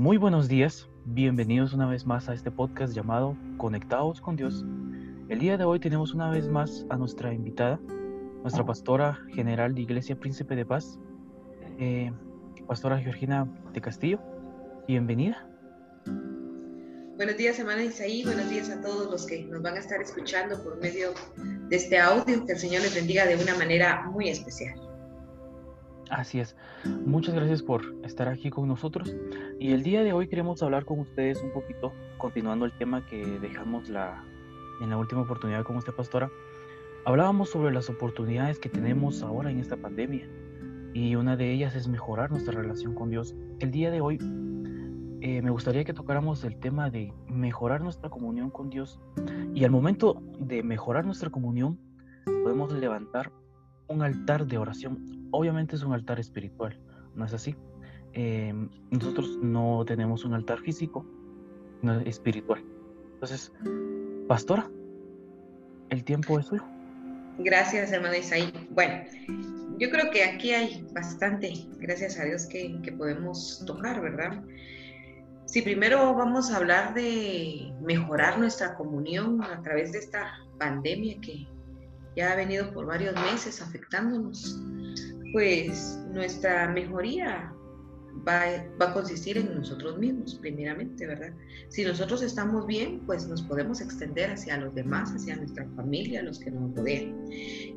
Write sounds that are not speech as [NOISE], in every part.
Muy buenos días, bienvenidos una vez más a este podcast llamado Conectados con Dios. El día de hoy tenemos una vez más a nuestra invitada, nuestra pastora general de Iglesia Príncipe de Paz, eh, pastora Georgina de Castillo. Bienvenida. Buenos días, hermana Isaí. Buenos días a todos los que nos van a estar escuchando por medio de este audio. Que el Señor les bendiga de una manera muy especial. Así es. Muchas gracias por estar aquí con nosotros. Y el día de hoy queremos hablar con ustedes un poquito, continuando el tema que dejamos la, en la última oportunidad con usted, pastora. Hablábamos sobre las oportunidades que tenemos ahora en esta pandemia. Y una de ellas es mejorar nuestra relación con Dios. El día de hoy eh, me gustaría que tocáramos el tema de mejorar nuestra comunión con Dios. Y al momento de mejorar nuestra comunión, podemos levantar un altar de oración. Obviamente es un altar espiritual, ¿no es así? Em, nosotros no tenemos un altar físico, no es espiritual. Entonces, pastora, el tiempo es suyo. Gracias, hermana Isaí. Bueno, yo creo que aquí hay bastante, gracias a Dios, que, que podemos tocar, ¿verdad? Si primero vamos a hablar de mejorar nuestra comunión a través de esta pandemia que, ya ha venido por varios meses afectándonos, pues nuestra mejoría va, a consistir en nosotros mismos, primeramente, ¿verdad? Si nosotros estamos bien, pues nos podemos extender hacia los demás, hacia nuestra familia, los que nos rodean.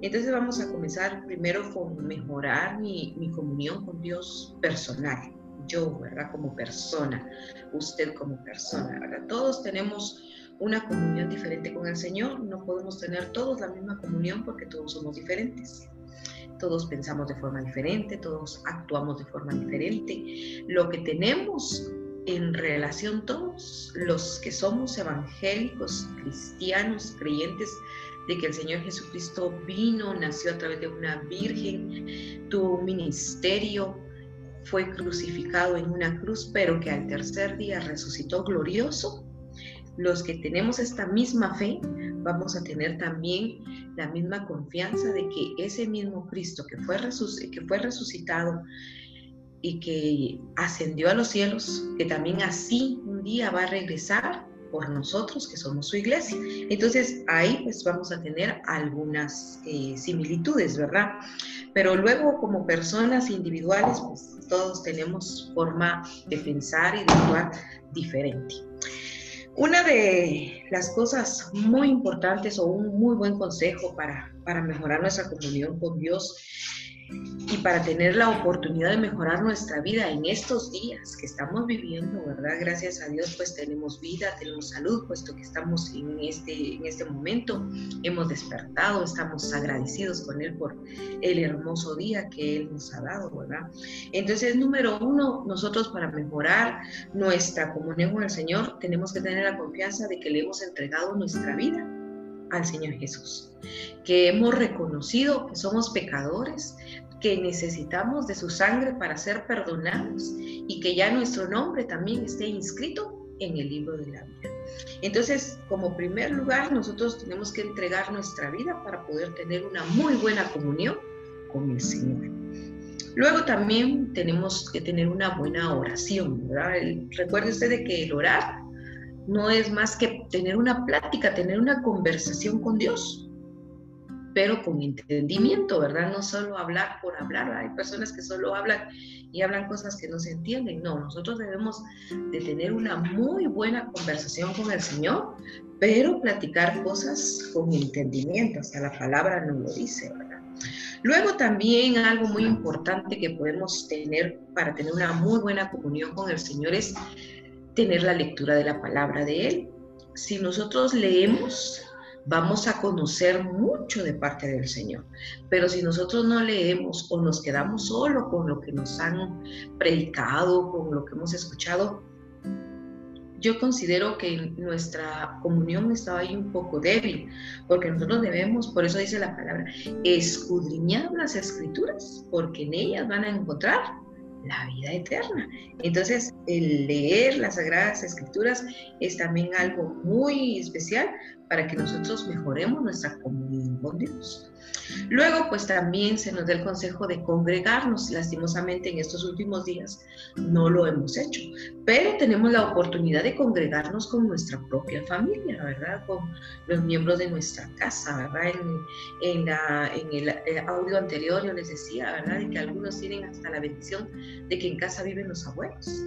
Entonces vamos a comenzar primero con mejorar mi, mi comunión con Dios personal. Yo, ¿verdad? Como persona, usted como persona, ¿verdad? Todos tenemos una comunión diferente con el Señor. No podemos tener todos la misma comunión porque todos somos diferentes. Todos pensamos de forma diferente, todos actuamos de forma diferente. Lo que tenemos en relación todos los que somos evangélicos, cristianos, creyentes de que el Señor Jesucristo vino, nació a través de una virgen, tuvo un ministerio, fue crucificado en una cruz, pero que al tercer día resucitó glorioso los que tenemos esta misma fe, vamos a tener también la misma confianza de que ese mismo Cristo que fue, que fue resucitado y que ascendió a los cielos, que también así un día va a regresar por nosotros que somos su iglesia. Entonces ahí pues vamos a tener algunas eh, similitudes, ¿verdad? Pero luego como personas individuales pues todos tenemos forma de pensar y de actuar diferente. Una de las cosas muy importantes o un muy buen consejo para, para mejorar nuestra comunión con Dios y para tener la oportunidad de mejorar nuestra vida en estos días que estamos viviendo, ¿verdad? Gracias a Dios pues tenemos vida, tenemos salud, puesto que estamos en este, en este momento, hemos despertado, estamos agradecidos con Él por el hermoso día que Él nos ha dado, ¿verdad? Entonces, número uno, nosotros para mejorar nuestra comunión con el Señor tenemos que tener la confianza de que le hemos entregado nuestra vida al Señor Jesús, que hemos reconocido que somos pecadores, que necesitamos de su sangre para ser perdonados y que ya nuestro nombre también esté inscrito en el libro de la vida. Entonces, como primer lugar, nosotros tenemos que entregar nuestra vida para poder tener una muy buena comunión con el Señor. Luego también tenemos que tener una buena oración, Recuerde usted de que el orar no es más que tener una plática, tener una conversación con Dios, pero con entendimiento, ¿verdad? No solo hablar por hablar, hay personas que solo hablan y hablan cosas que no se entienden, no, nosotros debemos de tener una muy buena conversación con el Señor, pero platicar cosas con entendimiento, hasta la palabra nos lo dice, ¿verdad? Luego también algo muy importante que podemos tener para tener una muy buena comunión con el Señor es tener la lectura de la palabra de Él. Si nosotros leemos, vamos a conocer mucho de parte del Señor. Pero si nosotros no leemos o nos quedamos solo con lo que nos han predicado, con lo que hemos escuchado, yo considero que nuestra comunión estaba ahí un poco débil, porque nosotros debemos, por eso dice la palabra, escudriñar las escrituras, porque en ellas van a encontrar la vida eterna. Entonces, el leer las Sagradas Escrituras es también algo muy especial para que nosotros mejoremos nuestra comunión con Dios. Luego, pues también se nos da el consejo de congregarnos. Lastimosamente en estos últimos días no lo hemos hecho, pero tenemos la oportunidad de congregarnos con nuestra propia familia, ¿verdad? Con los miembros de nuestra casa, ¿verdad? En, el eh, audio anterior yo les decía, ¿verdad? De que algunos tienen hasta la bendición de que en casa viven los abuelos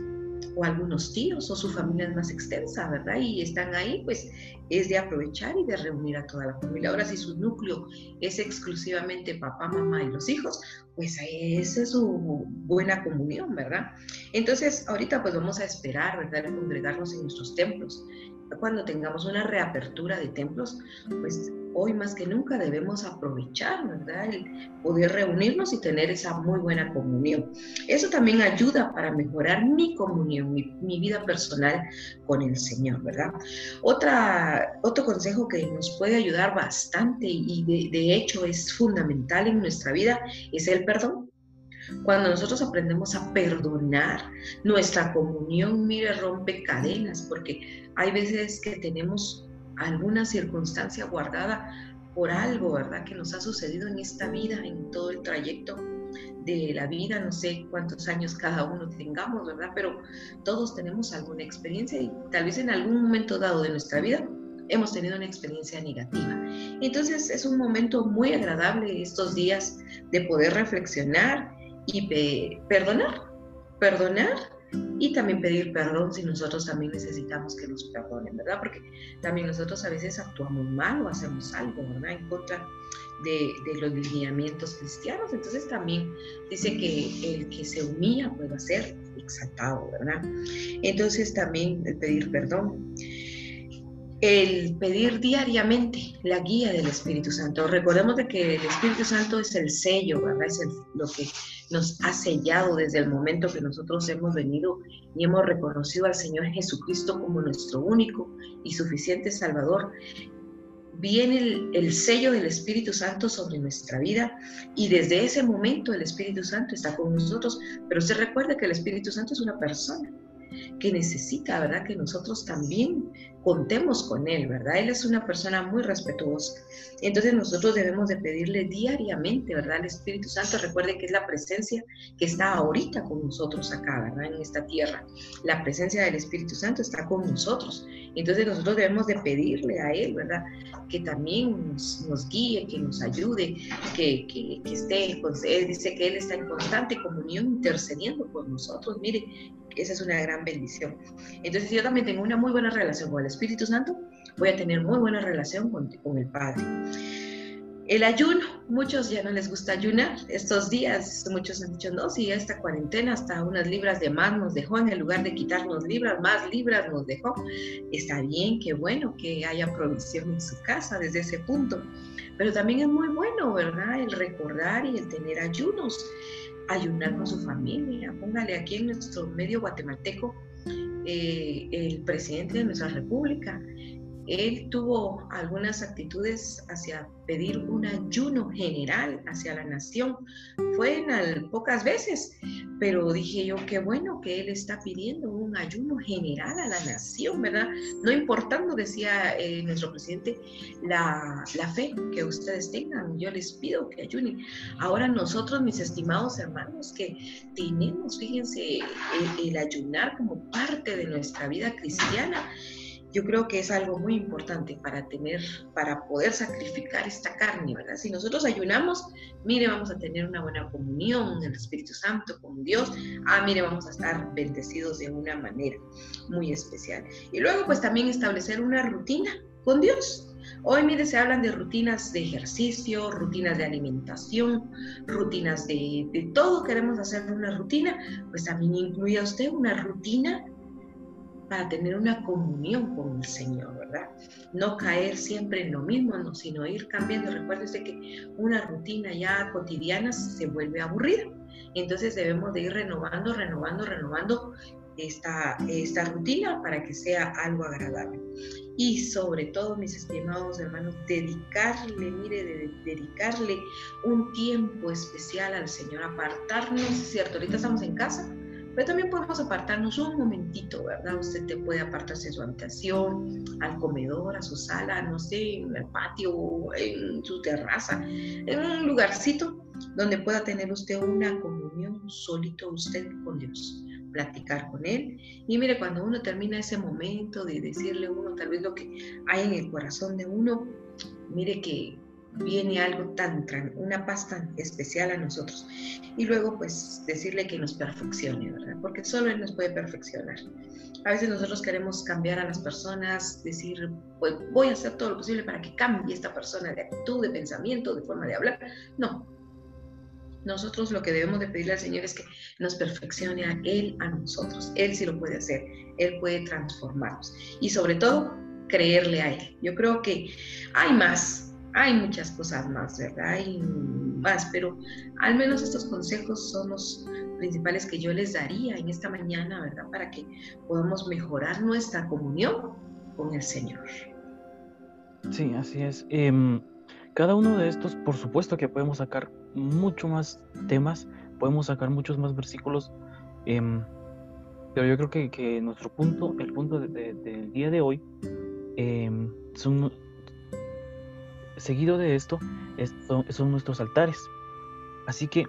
o algunos tíos o su familia es más extensa, ¿verdad? Y están ahí, pues es de aprovechar y de reunir a toda la familia. Ahora, si su núcleo es exclusivamente papá, mamá y los hijos, pues esa es su buena comunión, ¿verdad? Entonces, ahorita pues vamos a esperar, ¿verdad? A congregarnos en nuestros templos. Cuando tengamos una reapertura de templos, pues hoy más que nunca debemos aprovechar, ¿verdad? El poder reunirnos y tener esa muy buena comunión. Eso también ayuda para mejorar mi comunión, mi, vida personal con el Señor, ¿verdad? Otra, otro consejo que nos puede ayudar bastante y de, de hecho es fundamental en nuestra vida es el perdón. Cuando nosotros aprendemos a perdonar, nuestra comunión, mire, rompe cadenas, porque hay veces que tenemos alguna circunstancia guardada por algo, ¿verdad? Que nos ha sucedido en esta vida, en todo el trayecto de la vida, no sé cuántos años cada uno tengamos, ¿verdad? Pero todos tenemos alguna experiencia y tal vez en algún momento dado de nuestra vida hemos tenido una experiencia negativa. Entonces es un momento muy agradable estos días de poder reflexionar y perdonar, perdonar y también pedir perdón si nosotros también necesitamos que nos perdonen, ¿verdad? Porque también nosotros a veces actuamos mal o hacemos algo, ¿verdad? En contra de, de los lineamientos cristianos. Entonces también dice que el que se humilla puede ser exaltado, ¿verdad? Entonces también pedir perdón el pedir diariamente la guía del Espíritu Santo. Recordemos de que el Espíritu Santo es el sello. Es lo que nos ha sellado desde el momento que nosotros hemos venido y hemos reconocido al Señor Jesucristo como nuestro único y suficiente Salvador. Viene el, el sello del Espíritu Santo sobre nuestra vida y desde ese momento el Espíritu Santo está con nosotros, pero se recuerda que el Espíritu Santo es una persona que necesita, ¿verdad? Que nosotros también contemos con Él, ¿verdad? Él es una persona muy respetuosa. Entonces nosotros debemos de pedirle diariamente, ¿verdad? Al Espíritu Santo, recuerde que es la presencia que está ahorita con nosotros acá, ¿verdad? En esta tierra. La presencia del Espíritu Santo está con nosotros. Entonces nosotros debemos de pedirle a Él, ¿verdad? Que también nos, guíe, que nos ayude, que, que, que esté, Él dice que Él está en constante comunión intercediendo por nosotros. Mire, esa es una gran bendición. Entonces, si yo también tengo una muy buena relación con el Espíritu Santo, voy a tener muy buena relación con, el Padre. El ayuno, muchos ya no les gusta ayunar. Estos días, muchos han dicho, no, si esta cuarentena hasta unas libras de más nos dejó, en el lugar de quitarnos libras, más libras nos dejó. Está bien, qué bueno que haya provisión en su casa desde ese punto. Pero también es muy bueno, ¿verdad? El recordar y el tener ayunos ayunar con su familia. Póngale aquí en nuestro medio guatemalteco eh, el presidente de nuestra república él tuvo algunas actitudes hacia pedir un ayuno general hacia la nación. Fue en pocas veces, pero dije yo, qué bueno que él está pidiendo un ayuno general a la nación, ¿verdad? No importando, decía eh, nuestro presidente, la, fe que ustedes tengan, yo les pido que ayunen. Ahora nosotros, mis estimados hermanos, que tenemos, fíjense, el ayunar como parte de nuestra vida cristiana, yo creo que es algo muy importante para tener, para poder sacrificar esta carne, ¿verdad? Si nosotros ayunamos, mire, vamos a tener una buena comunión en el Espíritu Santo con Dios. Ah, mire, vamos a estar bendecidos de una manera muy especial. Y luego, pues también establecer una rutina con Dios. Hoy, mire, se hablan de rutinas de ejercicio, rutinas de alimentación, rutinas de, de todo. Queremos hacer una rutina, pues también incluye a usted una rutina para tener una comunión con el Señor, ¿verdad? No caer siempre en lo mismo, sino ir cambiando. Recuérdese que una rutina ya cotidiana se vuelve aburrida. Entonces debemos de ir renovando, renovando, renovando esta, esta rutina para que sea algo agradable. Y sobre todo, mis estimados hermanos, dedicarle, mire, dedicarle un tiempo especial al Señor, apartarnos, ¿cierto? Ahorita estamos en casa, Pero también podemos apartarnos un momentito, ¿verdad? Usted te puede apartarse de su habitación, al comedor, a su sala, no sé, en el patio, en su terraza, en un lugarcito donde pueda tener usted una comunión solito usted con Dios platicar con él. Y mire, cuando uno termina ese momento de decirle uno tal vez lo que hay en el corazón de uno, mire que viene algo tan, una paz tan especial a nosotros. Y luego pues decirle que nos perfeccione, ¿verdad? Porque solo Él nos puede perfeccionar. A veces nosotros queremos cambiar a las personas, decir, pues voy a hacer todo lo posible para que cambie esta persona de actitud, de pensamiento, de forma de hablar. No. Nosotros lo que debemos de pedirle al Señor es que nos perfeccione a Él, a nosotros. Él sí lo puede hacer. Él puede transformarnos. Y sobre todo, creerle a Él. Yo creo que hay más, hay muchas cosas más, ¿verdad? Hay más, pero al menos estos consejos son los principales que yo les daría en esta mañana, ¿verdad? Para que podamos mejorar nuestra comunión con el Señor. Sí, así es. Em, cada uno de estos, por supuesto que podemos sacar mucho más temas, podemos sacar muchos más versículos, em, pero yo creo que, nuestro punto, el punto del día de hoy, em, son seguido de esto son nuestros altares. Así que,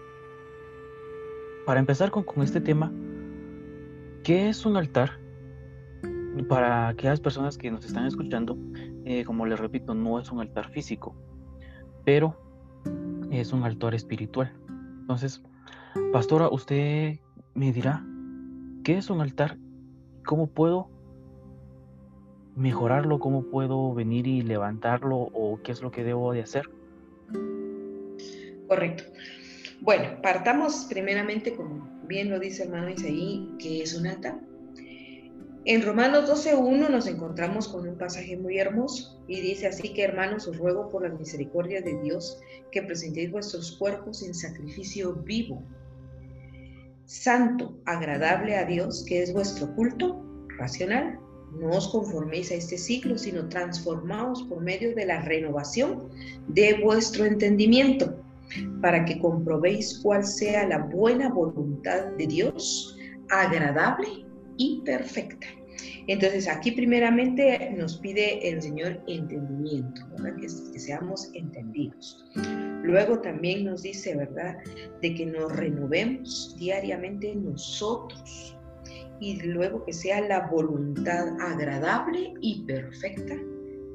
para empezar con, este tema, ¿qué es un altar? Para aquellas personas que nos están escuchando, eh, como les repito, no es un altar físico, pero es un altar espiritual. Entonces, pastora, usted me dirá, ¿qué es un altar? ¿Cómo puedo mejorarlo? ¿Cómo puedo venir y levantarlo? ¿O qué es lo que debo de hacer? Correcto. Bueno, partamos primeramente, como bien lo dice hermano Isaí, que es un altar. En Romanos 12.1 nos encontramos con un pasaje muy hermoso y dice así que hermanos os ruego por la misericordia de Dios que presentéis vuestros cuerpos en sacrificio vivo, santo, agradable a Dios, que es vuestro culto racional no os conforméis a este siglo, sino transformaos por medio de la renovación de vuestro entendimiento, para que comprobéis cuál sea la buena voluntad de Dios, agradable y perfecta. Entonces aquí primeramente nos pide el Señor entendimiento, Que, que, seamos entendidos. Luego también nos dice, ¿verdad? De que nos renovemos diariamente nosotros y luego que sea la voluntad agradable y perfecta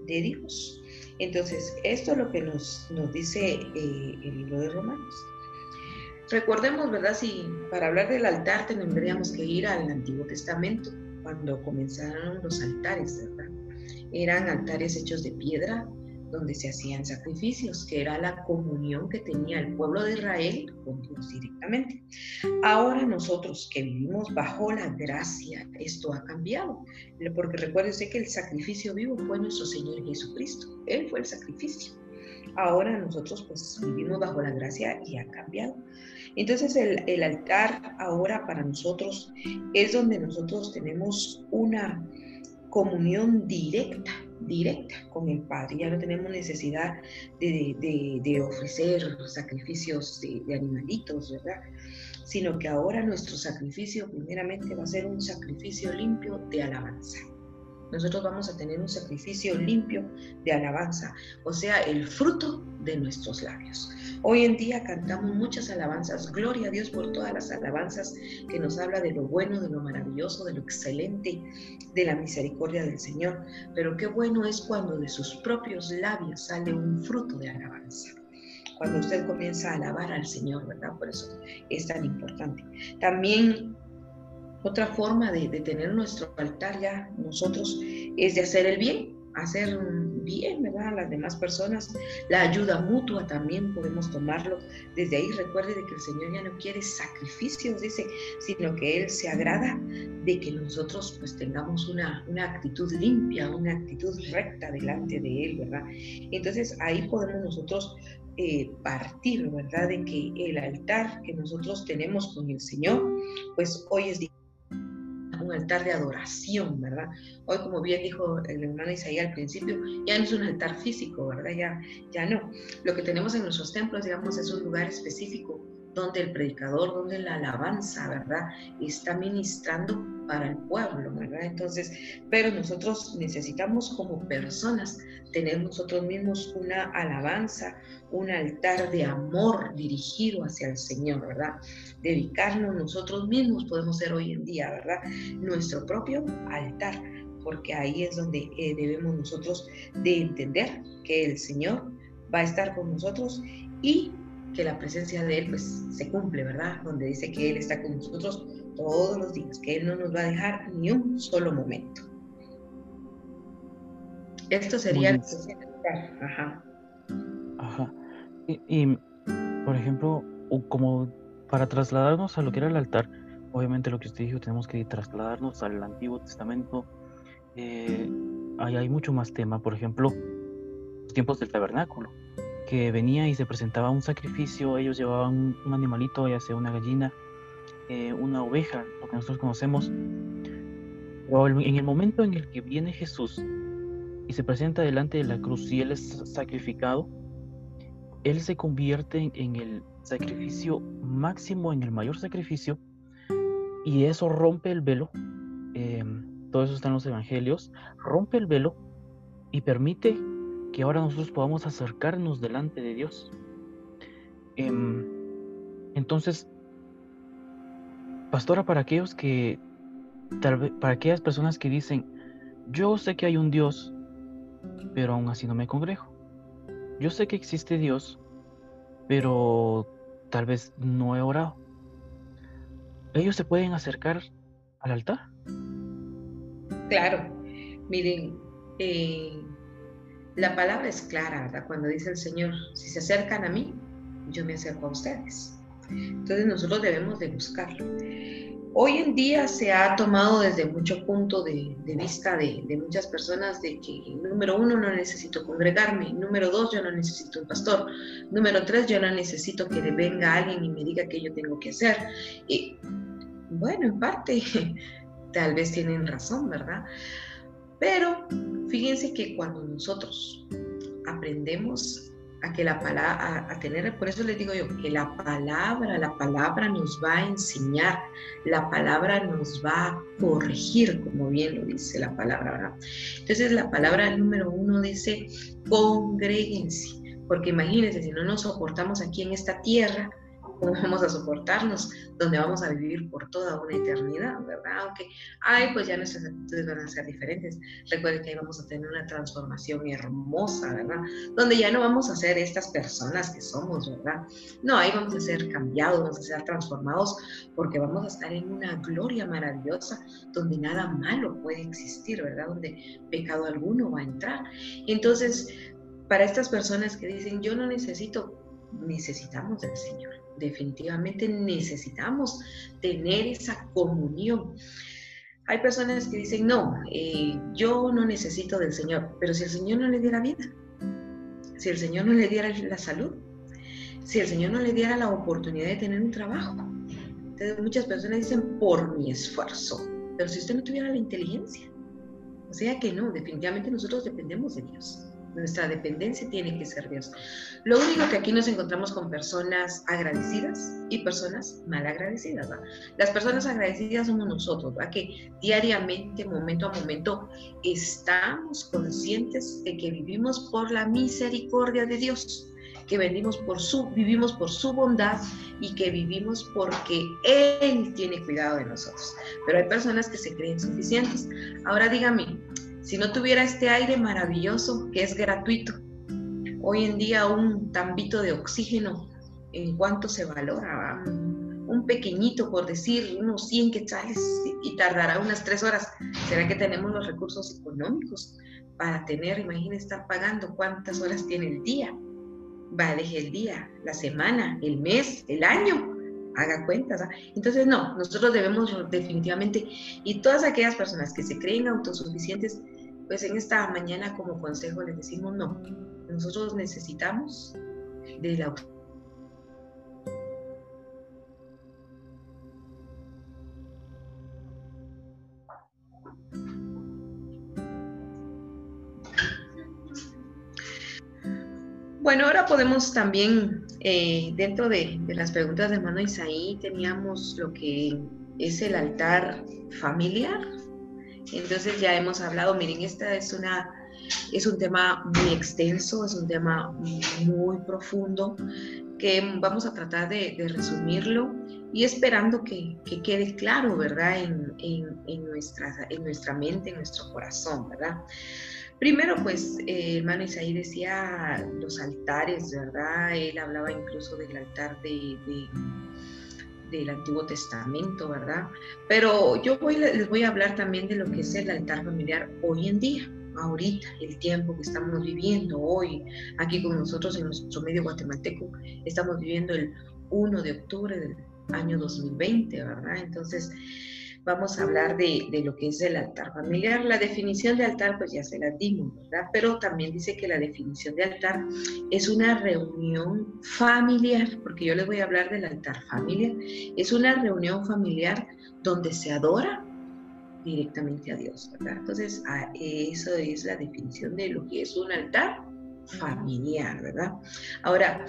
de Dios. Entonces, esto es lo que nos, nos dice eh, el libro de Romanos. Recordemos, ¿verdad? Si para hablar del altar tendríamos que ir al Antiguo Testamento, cuando comenzaron los altares, ¿verdad? Eran altares hechos de piedra, donde se hacían sacrificios, que era la comunión que tenía el pueblo de Israel con Dios directamente. Ahora nosotros que vivimos bajo la gracia, esto ha cambiado, porque recuérdense que el sacrificio vivo fue nuestro Señor Jesucristo, Él fue el sacrificio. Ahora nosotros pues vivimos bajo la gracia y ha cambiado. Entonces el, el altar ahora para nosotros es donde nosotros tenemos una comunión directa directa con el Padre. Ya no tenemos necesidad de, ofrecer sacrificios de, de, animalitos, ¿verdad? Sino que ahora nuestro sacrificio primeramente va a ser un sacrificio limpio de alabanza. Nosotros vamos a tener un sacrificio limpio de alabanza, o sea, el fruto de nuestros labios. Hoy en día cantamos muchas alabanzas. Gloria a Dios por todas las alabanzas que nos habla de lo bueno, de lo maravilloso, de lo excelente, de la misericordia del Señor. Pero qué bueno es cuando de sus propios labios sale un fruto de alabanza cuando usted comienza a alabar al Señor, ¿verdad? Por eso es tan importante. También otra forma de, tener nuestro altar ya nosotros es de hacer el bien hacer bien, ¿verdad? A las demás personas. La ayuda mutua también podemos tomarlo. Desde ahí recuerde de que el Señor ya no quiere sacrificios, dice, sino que Él se agrada de que nosotros pues tengamos una, una actitud limpia, una actitud recta delante de Él, ¿verdad? Entonces ahí podemos nosotros eh, partir, ¿verdad? De que el altar que nosotros tenemos con el Señor, pues hoy es altar de adoración, ¿verdad? Hoy, como bien dijo el hermano Isaías al principio, ya no es un altar físico, ¿verdad? Ya, ya no. Lo que tenemos en nuestros templos, digamos, es un lugar específico donde el predicador, donde la alabanza, ¿verdad? Está ministrando para el pueblo, ¿verdad? Entonces, pero nosotros necesitamos como personas tener nosotros mismos una alabanza, un altar de amor dirigido hacia el Señor, ¿verdad? Dedicarnos nosotros mismos podemos ser hoy en día, ¿verdad? Nuestro propio altar, porque ahí es donde eh, debemos nosotros de entender que el Señor va a estar con nosotros y que la presencia de Él pues se cumple, ¿verdad? Donde dice que Él está con nosotros todos los días, que Él no nos va a dejar ni un solo momento. Esto sería el Ajá. Ajá. Y, por ejemplo, como para trasladarnos a lo que era el altar, obviamente lo que usted dijo, tenemos que trasladarnos al Antiguo Testamento. Eh, ahí hay mucho más tema, por ejemplo, los tiempos del tabernáculo que venía y se presentaba un sacrificio, ellos llevaban un animalito, ya sea una gallina, eh, una oveja, lo que nosotros conocemos. En el momento en el que viene Jesús y se presenta delante de la cruz y Él es sacrificado, Él se convierte en el sacrificio máximo, en el mayor sacrificio, y eso rompe el velo. Em, todo eso está en los evangelios, rompe el velo y permite que ahora nosotros podamos acercarnos delante de Dios. Em, entonces, pastora, para aquellos que, tal vez, para aquellas personas que dicen, yo sé que hay un Dios, pero aún así no me congrego. Yo sé que existe Dios, pero tal vez no he orado. ¿Ellos se pueden acercar al altar? Claro, miren, eh, la palabra es clara, ¿verdad? Cuando dice el Señor, si se acercan a mí, yo me acerco a ustedes. Entonces nosotros debemos de buscarlo. Hoy en día se ha tomado desde mucho punto de, vista de, muchas personas de que, número uno, no necesito congregarme, número dos, yo no necesito un pastor, número tres, yo no necesito que venga alguien y me diga qué yo tengo que hacer. Y bueno, en parte, [LAUGHS] tal vez tienen razón, ¿verdad? Pero fíjense que cuando nosotros aprendemos a que la palabra, a, tener, por eso les digo yo, que la palabra, la palabra nos va a enseñar, la palabra nos va a corregir, como bien lo dice la palabra, ¿verdad? Entonces la palabra número uno dice, congréguense, porque imagínense, si no nos soportamos aquí en esta tierra, cómo vamos a soportarnos, donde vamos a vivir por toda una eternidad, ¿verdad? Aunque, ay, pues ya nuestras actitudes van a ser diferentes. Recuerden que ahí vamos a tener una transformación hermosa, ¿verdad? Donde ya no vamos a ser estas personas que somos, ¿verdad? No, ahí vamos a ser cambiados, vamos a ser transformados, porque vamos a estar en una gloria maravillosa donde nada malo puede existir, ¿verdad? Donde pecado alguno va a entrar. Entonces, para estas personas que dicen, yo no necesito, necesitamos del Señor definitivamente necesitamos tener esa comunión. Hay personas que dicen, no, eh, yo no necesito del Señor, pero si el Señor no le diera vida, si el Señor no le diera la salud, si el Señor no le diera la oportunidad de tener un trabajo. Entonces muchas personas dicen, por mi esfuerzo, pero si usted no tuviera la inteligencia, o sea que no, definitivamente nosotros dependemos de Dios. Nuestra dependencia tiene que ser Dios. Lo único que aquí nos encontramos con personas agradecidas y personas mal agradecidas. Las personas agradecidas somos nosotros, ¿verdad? que diariamente, momento a momento, estamos conscientes de que vivimos por la misericordia de Dios que vivimos por su, vivimos por su bondad y que vivimos porque Él tiene cuidado de nosotros. Pero hay personas que se creen suficientes. Ahora dígame, si no tuviera este aire maravilloso que es gratuito, hoy en día un tambito de oxígeno, ¿en cuánto se valora? Un pequeñito, por decir, unos 100 quetzales y tardará unas tres horas. ¿Será que tenemos los recursos económicos para tener, imagínense, estar pagando cuántas horas tiene el día? Va, deje el día, la semana, el mes, el año haga cuentas. Entonces, no, nosotros debemos definitivamente, y todas aquellas personas que se creen autosuficientes, pues en esta mañana como consejo les decimos, no, nosotros necesitamos de la Bueno, ahora podemos también eh, dentro de, las preguntas de hermano Isaí teníamos lo que es el altar familiar. Entonces ya hemos hablado, miren, esta es una es un tema muy extenso, es un tema muy profundo que vamos a tratar de, resumirlo y esperando que, quede claro, ¿verdad? En, nuestra, en nuestra mente, en nuestro corazón, ¿verdad? Primero, pues, eh, hermano Isaí decía los altares, ¿verdad? Él hablaba incluso del altar de, del Antiguo Testamento, ¿verdad? Pero yo voy, les voy a hablar también de lo que es el altar familiar hoy en día, ahorita, el tiempo que estamos viviendo hoy, aquí con nosotros en nuestro medio guatemalteco, estamos viviendo el 1 de octubre del año 2020, ¿verdad? Entonces, vamos a hablar de, lo que es el altar familiar. La definición de altar, pues ya se la dimos, ¿verdad? Pero también dice que la definición de altar es una reunión familiar, porque yo les voy a hablar del altar familiar. Es una reunión familiar donde se adora directamente a Dios, ¿verdad? Entonces, eso es la definición de lo que es un altar familiar, ¿verdad? Ahora,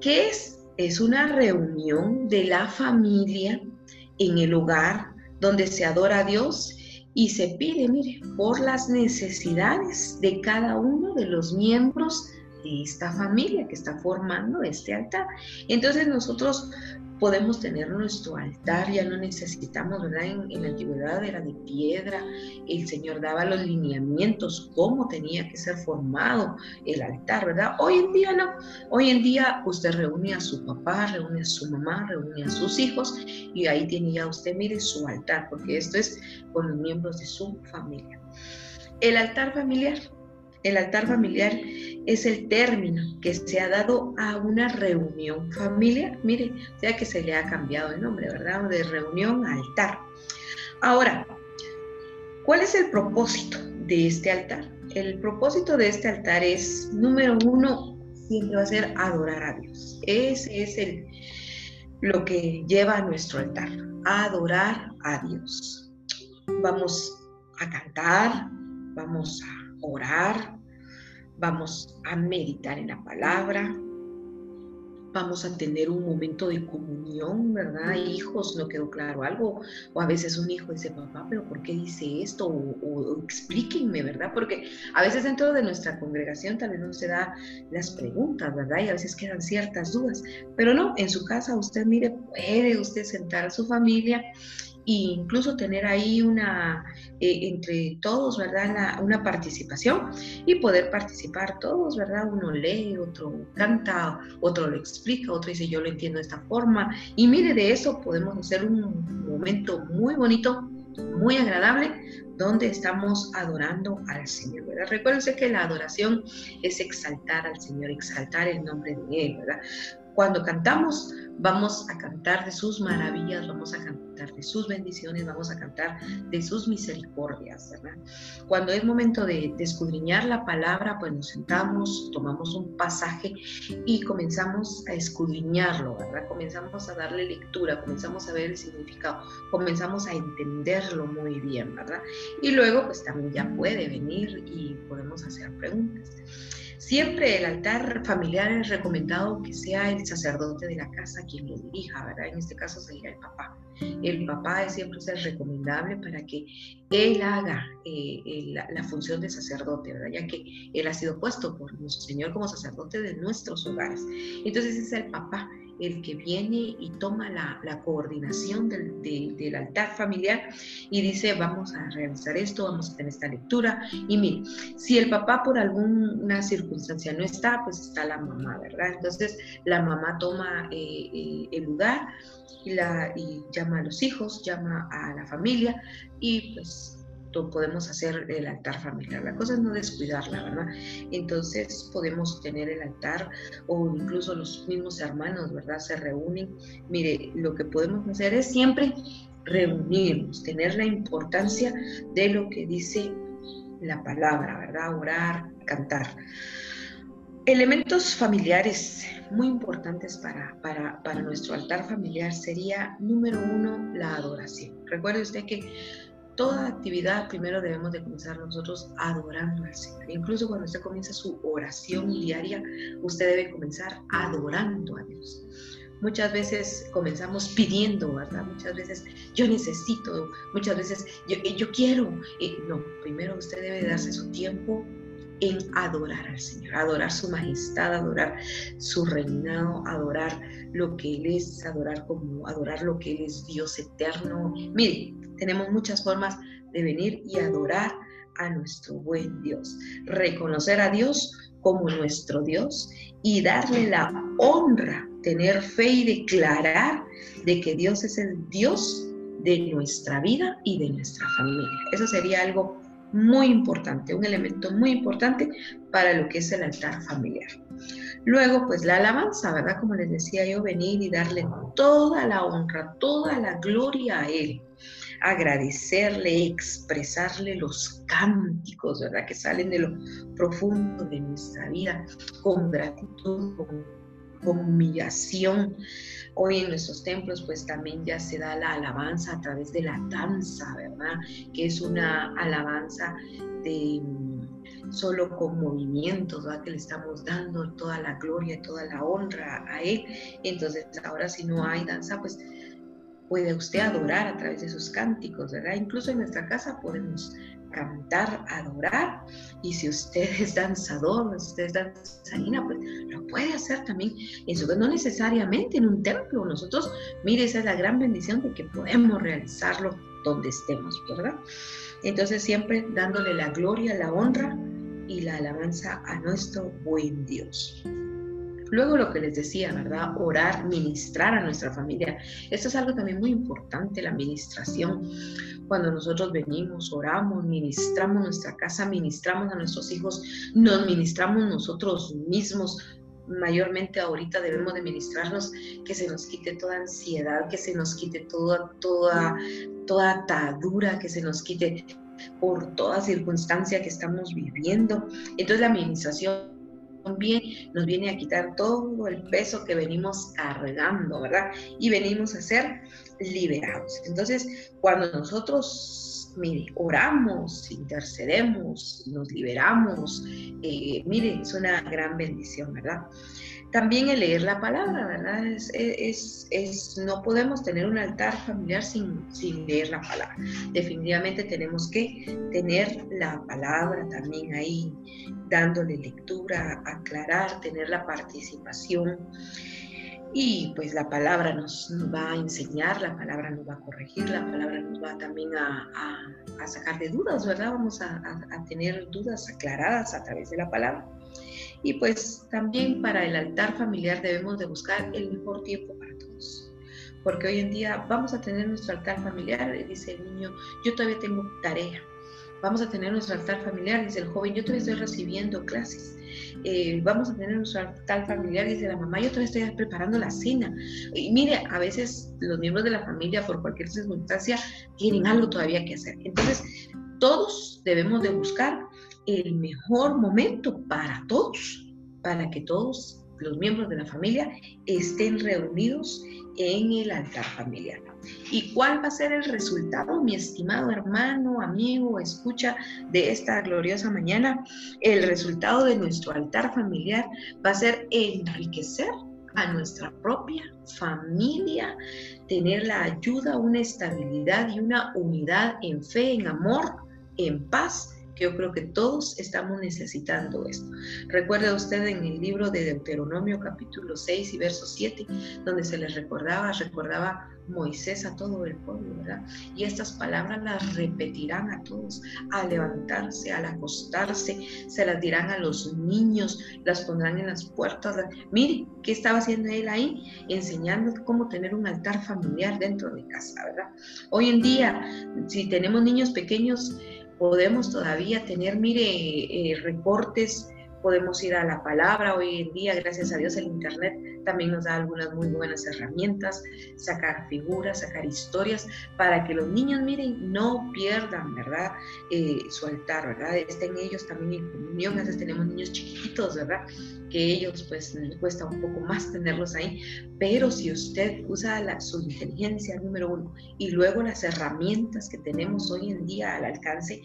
¿qué es? Es una reunión de la familia en el hogar donde se adora a Dios y se pide, mire, por las necesidades de cada uno de los miembros de esta familia que está formando este altar. Entonces nosotros podemos tener nuestro altar, ya no necesitamos, ¿verdad? En, la antigüedad era de piedra, el Señor daba los lineamientos, cómo tenía que ser formado el altar, ¿verdad? Hoy en día no, hoy en día usted reúne a su papá, reúne a su mamá, reúne a sus hijos y ahí tiene ya usted, mire, su altar, porque esto es con los miembros de su familia. El altar familiar el altar familiar es el término que se ha dado a una reunión familiar. Mire, ya que se le ha cambiado el nombre, ¿verdad? De reunión a altar. Ahora, ¿cuál es el propósito de este altar? El propósito de este altar es, número uno, siempre va a ser adorar a Dios. Ese es el, lo que lleva a nuestro altar, adorar a Dios. Vamos a cantar, vamos a orar, vamos a meditar en la palabra, vamos a tener un momento de comunión, ¿verdad? Hijos, no quedó claro algo, o a veces un hijo dice, papá, pero ¿por qué dice esto? O, explíquenme, ¿verdad? Porque a veces dentro de nuestra congregación también no se da las preguntas, ¿verdad? Y a veces quedan ciertas dudas, pero no, en su casa usted, mire, puede usted sentar a su familia e incluso tener ahí una, eh, entre todos, ¿verdad? una participación y poder participar todos, ¿verdad? Uno lee, otro canta, otro lo explica, otro dice yo lo entiendo de esta forma. Y mire, de eso podemos hacer un momento muy bonito, muy agradable, donde estamos adorando al Señor, ¿verdad? Recuérdense que la adoración es exaltar al Señor, exaltar el nombre de Él, ¿verdad? Cuando cantamos, vamos a cantar de sus maravillas, vamos a cantar de sus bendiciones, vamos a cantar de sus misericordias, ¿verdad? Cuando es momento de, escudriñar la palabra, pues nos sentamos, tomamos un pasaje y comenzamos a escudriñarlo, ¿verdad? Comenzamos a darle lectura, comenzamos a ver el significado, comenzamos a entenderlo muy bien, ¿verdad? Y luego, pues también ya puede venir y podemos hacer preguntas. Siempre el altar familiar es recomendado que sea el sacerdote de la casa quien lo dirija, ¿verdad? En este caso sería el papá. El papá siempre es recomendable para que él haga eh, la, función de sacerdote, ¿verdad? Ya que él ha sido puesto por nuestro Señor como sacerdote de nuestros hogares. Entonces es el papá el que viene y toma la, coordinación del, del, altar familiar y dice, vamos a realizar esto, vamos a tener esta lectura. Y mire, si el papá por alguna circunstancia no está, pues está la mamá, ¿verdad? Entonces la mamá toma eh, eh, el lugar y, la, y llama a los hijos, llama a la familia y pues podemos hacer el altar familiar. La cosa es no descuidarla, ¿verdad? Entonces podemos tener el altar o incluso los mismos hermanos, ¿verdad? Se reúnen. Mire, lo que podemos hacer es siempre reunirnos, tener la importancia de lo que dice la palabra, ¿verdad? Orar, cantar. Elementos familiares muy importantes para, para, para, nuestro altar familiar sería, número uno, la adoración. Recuerde usted que toda actividad primero debemos de comenzar nosotros adorando al Señor. Incluso cuando usted comienza su oración diaria, usted debe comenzar adorando a Dios. Muchas veces comenzamos pidiendo, ¿verdad? Muchas veces yo necesito, muchas veces yo, yo quiero. no, primero usted debe darse su tiempo en adorar al Señor, adorar su majestad, adorar su reinado, adorar lo que Él es, adorar como adorar lo que Él es Dios eterno. Mire, tenemos muchas formas de venir y adorar a nuestro buen Dios, reconocer a Dios como nuestro Dios y darle la honra, tener fe y declarar de que Dios es el Dios de nuestra vida y de nuestra familia. Eso sería algo muy importante, un elemento muy importante para lo que es el altar familiar. Luego, pues la alabanza, ¿verdad? Como les decía yo, venir y darle toda la honra, toda la gloria a Él. Agradecerle, expresarle los cánticos, ¿verdad? Que salen de lo profundo de nuestra vida, con gratitud, con, con humillación, Hoy en nuestros templos pues también ya se da la alabanza a través de la danza, ¿verdad? Que es una alabanza de mm, solo con movimientos, ¿verdad? Que le estamos dando toda la gloria, toda la honra a Él. Entonces ahora si no hay danza, pues puede usted adorar a través de sus cánticos, ¿verdad? Incluso en nuestra casa podemos cantar, adorar. Y si usted es danzador, si usted es danzarina, pues lo puede hacer también en su no necesariamente en un templo. Nosotros, mire, esa es la gran bendición de que podemos realizarlo donde estemos, ¿verdad? Entonces siempre dándole la gloria, la honra y la alabanza a nuestro buen Dios. Luego lo que les decía, ¿verdad? Orar, ministrar a nuestra familia. Esto es algo también muy importante, la administración. Cuando nosotros venimos, oramos, ministramos nuestra casa, ministramos a nuestros hijos, nos ministramos nosotros mismos, mayormente ahorita debemos de ministrarnos, que se nos quite toda ansiedad, que se nos quite toda, toda, toda atadura, que se nos quite por toda circunstancia que estamos viviendo. Entonces la administración también nos viene a quitar todo el peso que venimos cargando, ¿verdad? Y venimos a ser liberados. Entonces, cuando nosotros, mire, oramos, intercedemos, nos liberamos, eh, mire, es una gran bendición, ¿verdad? También el leer la palabra, ¿verdad? Es, es, no podemos tener un altar familiar sin, sin leer la palabra. Definitivamente tenemos que tener la palabra también ahí, dándole lectura, aclarar, tener la participación. Y pues la palabra nos, va a enseñar, la palabra nos va a corregir, la palabra nos va también a, a, sacar de dudas, ¿verdad? Vamos a, a tener dudas aclaradas a través de la palabra. Y pues también para el altar familiar debemos de buscar el mejor tiempo para todos. Porque hoy en día vamos a tener nuestro altar familiar, dice el niño, yo todavía tengo tarea. Vamos a tener nuestro altar familiar, dice el joven, yo todavía estoy recibiendo clases. Eh, vamos a tener nuestro altar familiar, dice la mamá, yo todavía estoy preparando la cena. Y mire, a veces los miembros de la familia, por cualquier circunstancia, tienen algo todavía que hacer. Entonces, todos debemos de buscar el mejor momento para todos, para que todos los miembros de la familia estén reunidos en el altar familiar. ¿Y cuál va a ser el resultado, mi estimado hermano, amigo, escucha de esta gloriosa mañana? El resultado de nuestro altar familiar va a ser enriquecer a nuestra propia familia, tener la ayuda, una estabilidad y una unidad en fe, en amor, en paz yo creo que todos estamos necesitando esto. Recuerda usted en el libro de Deuteronomio capítulo 6 y verso 7, donde se les recordaba, recordaba Moisés a todo el pueblo, ¿verdad? Y estas palabras las repetirán a todos, al levantarse, al acostarse, se las dirán a los niños, las pondrán en las puertas. Mire, ¿qué estaba haciendo él ahí? Enseñando cómo tener un altar familiar dentro de casa, ¿verdad? Hoy en día, si tenemos niños pequeños, podemos todavía tener, mire, eh, reportes podemos ir a la palabra. Hoy en día, gracias a Dios, el Internet también nos da algunas muy buenas herramientas, sacar figuras, sacar historias, para que los niños, miren, no pierdan, ¿verdad? Eh, su altar, ¿verdad? Estén ellos también en comunión. A veces tenemos niños chiquitos, ¿verdad? Que ellos, pues, cuesta un poco más tenerlos ahí. Pero si usted usa la, su inteligencia, número uno, y luego las herramientas que tenemos hoy en día al alcance,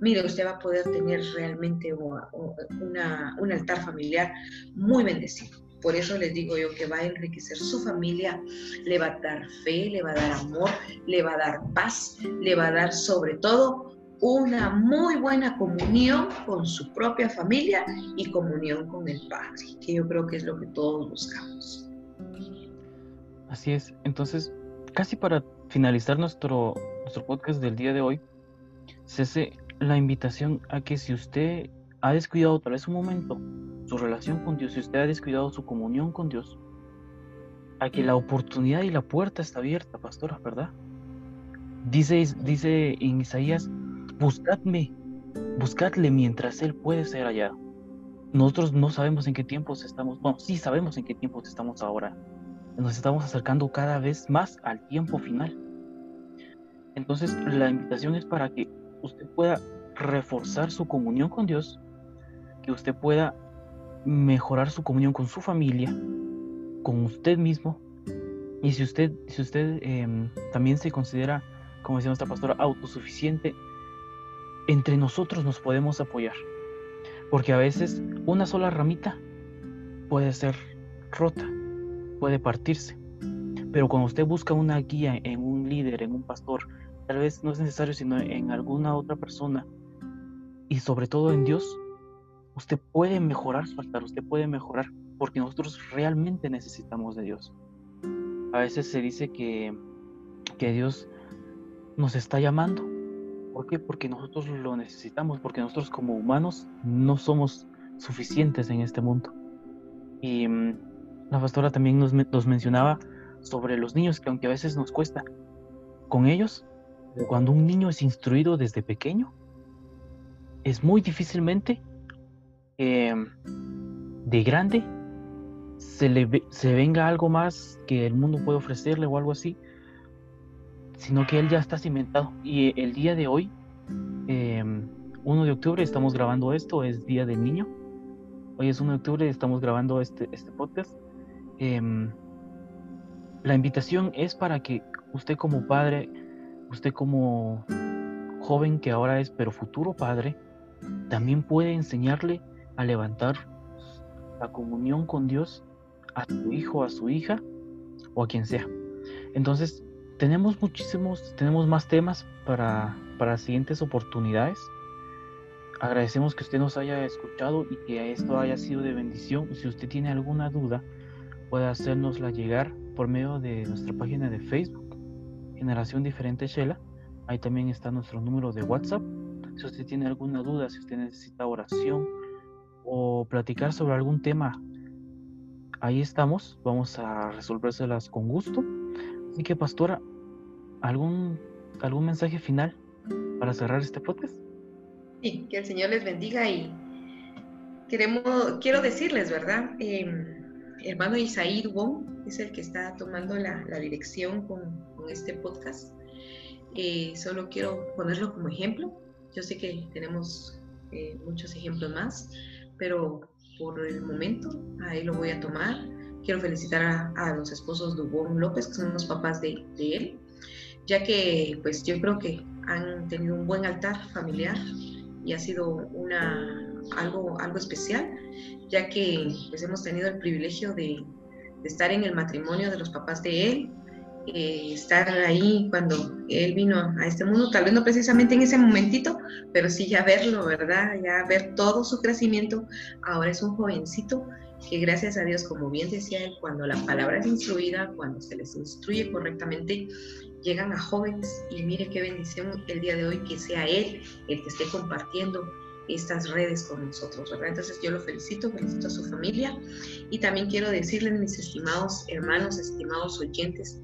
mire, usted va a poder tener realmente una, un altar familiar muy bendecido. Por eso les digo yo que va a enriquecer su familia, le va a dar fe, le va a dar amor, le va a dar paz, le va a dar sobre todo una muy buena comunión con su propia familia y comunión con el Padre, que yo creo que es lo que todos buscamos. Así es. Entonces, casi para finalizar nuestro, nuestro podcast del día de hoy, se hace la invitación a que si usted ha descuidado tal vez un momento su relación con Dios, si usted ha descuidado su comunión con Dios, a que la oportunidad y la puerta está abierta, pastora, ¿verdad? Dice, dice en Isaías, buscadme, buscadle mientras Él puede ser hallado. Nosotros no sabemos en qué tiempos estamos, bueno, sí sabemos en qué tiempos estamos ahora. Nos estamos acercando cada vez más al tiempo final. Entonces, la invitación es para que usted pueda reforzar su comunión con Dios, que usted pueda mejorar su comunión con su familia, con usted mismo. Y si usted, si usted em, también se considera, como decía nuestra pastora, autosuficiente, entre nosotros nos podemos apoyar. Porque a veces una sola ramita puede ser rota, puede partirse. Pero cuando usted busca una guía en un líder, en un pastor, tal vez no es necesario, sino en alguna otra persona, y sobre todo en Dios, usted puede mejorar su altar, usted puede mejorar, porque nosotros realmente necesitamos de Dios. A veces se dice que, que Dios nos está llamando. ¿Por qué? Porque nosotros lo necesitamos, porque nosotros como humanos no somos suficientes en este mundo. Y mm, la pastora también nos, nos mencionaba sobre los niños, que aunque a veces nos cuesta, con ellos cuando un niño es instruido desde pequeño, es muy difícilmente em, de grande se le se venga algo más que el mundo puede ofrecerle o algo así, sino que él ya está cimentado. Y el día de hoy, 1 em, de octubre, estamos grabando esto, es Día del Niño. Hoy es 1 de octubre, estamos grabando este, este podcast. Em, la invitación es para que usted como padre usted como joven que ahora es pero futuro padre, también puede enseñarle a levantar la comunión con Dios a su hijo, a su hija o a quien sea. Entonces, tenemos muchísimos, tenemos más temas para, para siguientes oportunidades. Agradecemos que usted nos haya escuchado y que esto haya sido de bendición. Si usted tiene alguna duda, puede hacérnosla llegar por medio de nuestra página de Facebook Generación Diferente Shela. Ahí también está nuestro número de WhatsApp. Si usted tiene alguna duda, si usted necesita oración o platicar sobre algún tema, ahí estamos. Vamos a resolvérselas con gusto. Así que, pastora, ¿algún, algún mensaje final para cerrar este podcast? Sí, que el Señor les bendiga y queremos, quiero decirles, ¿verdad? Em, hermano Isaí Wong es el que está tomando la, la dirección con, este podcast. Eh, solo quiero ponerlo como ejemplo. Yo sé que tenemos eh, muchos ejemplos más, pero por el momento ahí lo voy a tomar. Quiero felicitar a, los esposos Hugo López, que son los papás de, de, él, ya que pues yo creo que han tenido un buen altar familiar y ha sido una, algo, algo especial, ya que pues hemos tenido el privilegio de, de estar en el matrimonio de los papás de él, eh, estar ahí cuando él vino a este mundo, tal vez no precisamente en ese momentito, pero sí ya verlo, ¿verdad? Ya ver todo su crecimiento. Ahora es un jovencito que gracias a Dios, como bien decía él, cuando la palabra es instruida, cuando se les instruye correctamente, llegan a jóvenes y mire qué bendición el día de hoy que sea él el que esté compartiendo estas redes con nosotros, ¿verdad? Entonces yo lo felicito, felicito a su familia y también quiero decirles, mis estimados hermanos, estimados oyentes,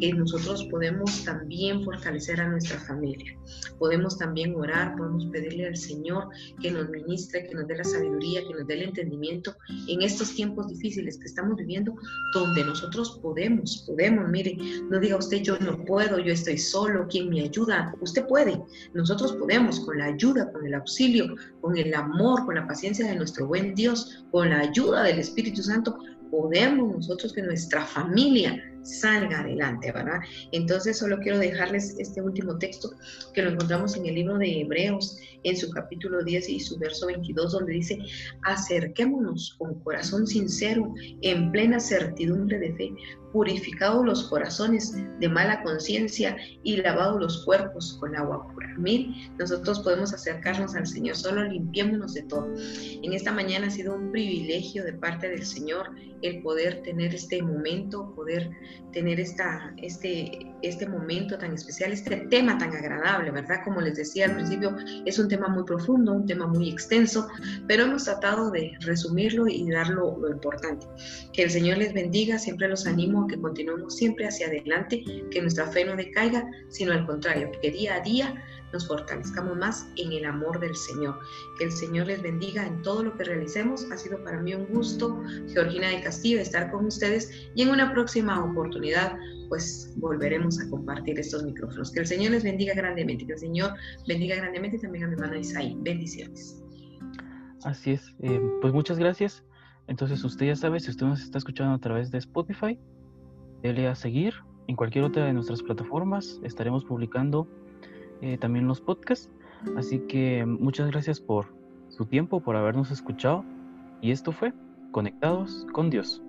que nosotros podemos también fortalecer a nuestra familia, podemos también orar, podemos pedirle al Señor que nos ministre, que nos dé la sabiduría, que nos dé el entendimiento en estos tiempos difíciles que estamos viviendo, donde nosotros podemos, podemos, mire, no diga usted yo no puedo, yo estoy solo, ¿quién me ayuda? Usted puede, nosotros podemos con la ayuda, con el auxilio, con el amor, con la paciencia de nuestro buen Dios, con la ayuda del Espíritu Santo, podemos nosotros que nuestra familia salga adelante, ¿verdad? Entonces solo quiero dejarles este último texto que lo encontramos en el libro de Hebreos, en su capítulo 10 y su verso 22, donde dice, acerquémonos con corazón sincero, en plena certidumbre de fe, purificados los corazones de mala conciencia y lavados los cuerpos con agua pura. Mil, nosotros podemos acercarnos al Señor, solo limpiémonos de todo. En esta mañana ha sido un privilegio de parte del Señor el poder tener este momento, poder tener esta, este, este momento tan especial, este tema tan agradable, ¿verdad? Como les decía al principio, es un tema muy profundo, un tema muy extenso, pero hemos tratado de resumirlo y darlo lo importante. Que el Señor les bendiga, siempre los animo a que continuemos siempre hacia adelante, que nuestra fe no decaiga, sino al contrario, que día a día nos fortalezcamos más en el amor del Señor. Que el Señor les bendiga en todo lo que realicemos. Ha sido para mí un gusto, Georgina de Castillo, estar con ustedes y en una próxima oportunidad pues volveremos a compartir estos micrófonos. Que el Señor les bendiga grandemente, que el Señor bendiga grandemente también a mi hermano Isaí. Bendiciones. Así es, eh, pues muchas gracias. Entonces usted ya sabe, si usted nos está escuchando a través de Spotify, dele a seguir en cualquier otra de nuestras plataformas. Estaremos publicando eh, también los podcasts. Así que muchas gracias por su tiempo, por habernos escuchado. Y esto fue Conectados con Dios.